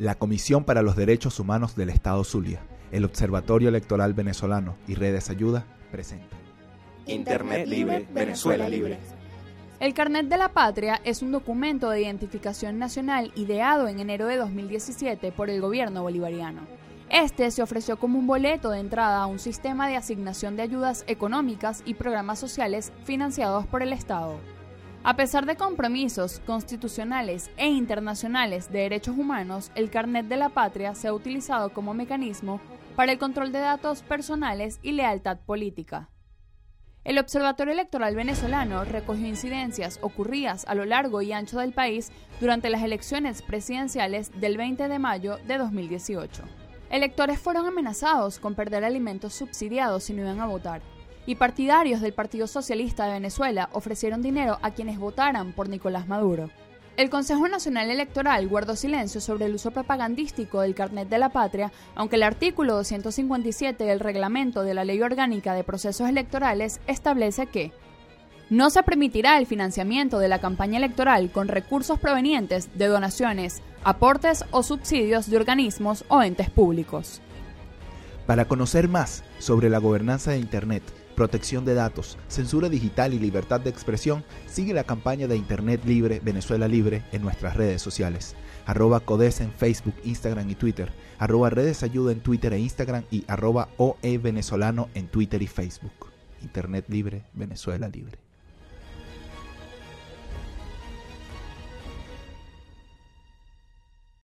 la Comisión para los Derechos Humanos del Estado Zulia, el Observatorio Electoral Venezolano y Redes Ayuda presentan Internet Libre, Venezuela Libre. El Carnet de la Patria es un documento de identificación nacional ideado en enero de 2017 por el gobierno bolivariano. Este se ofreció como un boleto de entrada a un sistema de asignación de ayudas económicas y programas sociales financiados por el Estado. A pesar de compromisos constitucionales e internacionales de derechos humanos, el Carnet de la Patria se ha utilizado como mecanismo para el control de datos personales y lealtad política. El Observatorio Electoral Venezolano recogió incidencias ocurridas a lo largo y ancho del país durante las elecciones presidenciales del 20 de mayo de 2018. Electores fueron amenazados con perder alimentos subsidiados si no iban a votar y partidarios del Partido Socialista de Venezuela ofrecieron dinero a quienes votaran por Nicolás Maduro. El Consejo Nacional Electoral guardó silencio sobre el uso propagandístico del carnet de la patria, aunque el artículo 257 del reglamento de la Ley Orgánica de Procesos Electorales establece que no se permitirá el financiamiento de la campaña electoral con recursos provenientes de donaciones, aportes o subsidios de organismos o entes públicos. Para conocer más sobre la gobernanza de Internet, protección de datos, censura digital y libertad de expresión, sigue la campaña de Internet Libre, Venezuela Libre en nuestras redes sociales. Arroba Codes en Facebook, Instagram y Twitter. Arroba Redes Ayuda en Twitter e Instagram y arroba OE Venezolano en Twitter y Facebook. Internet Libre, Venezuela Libre.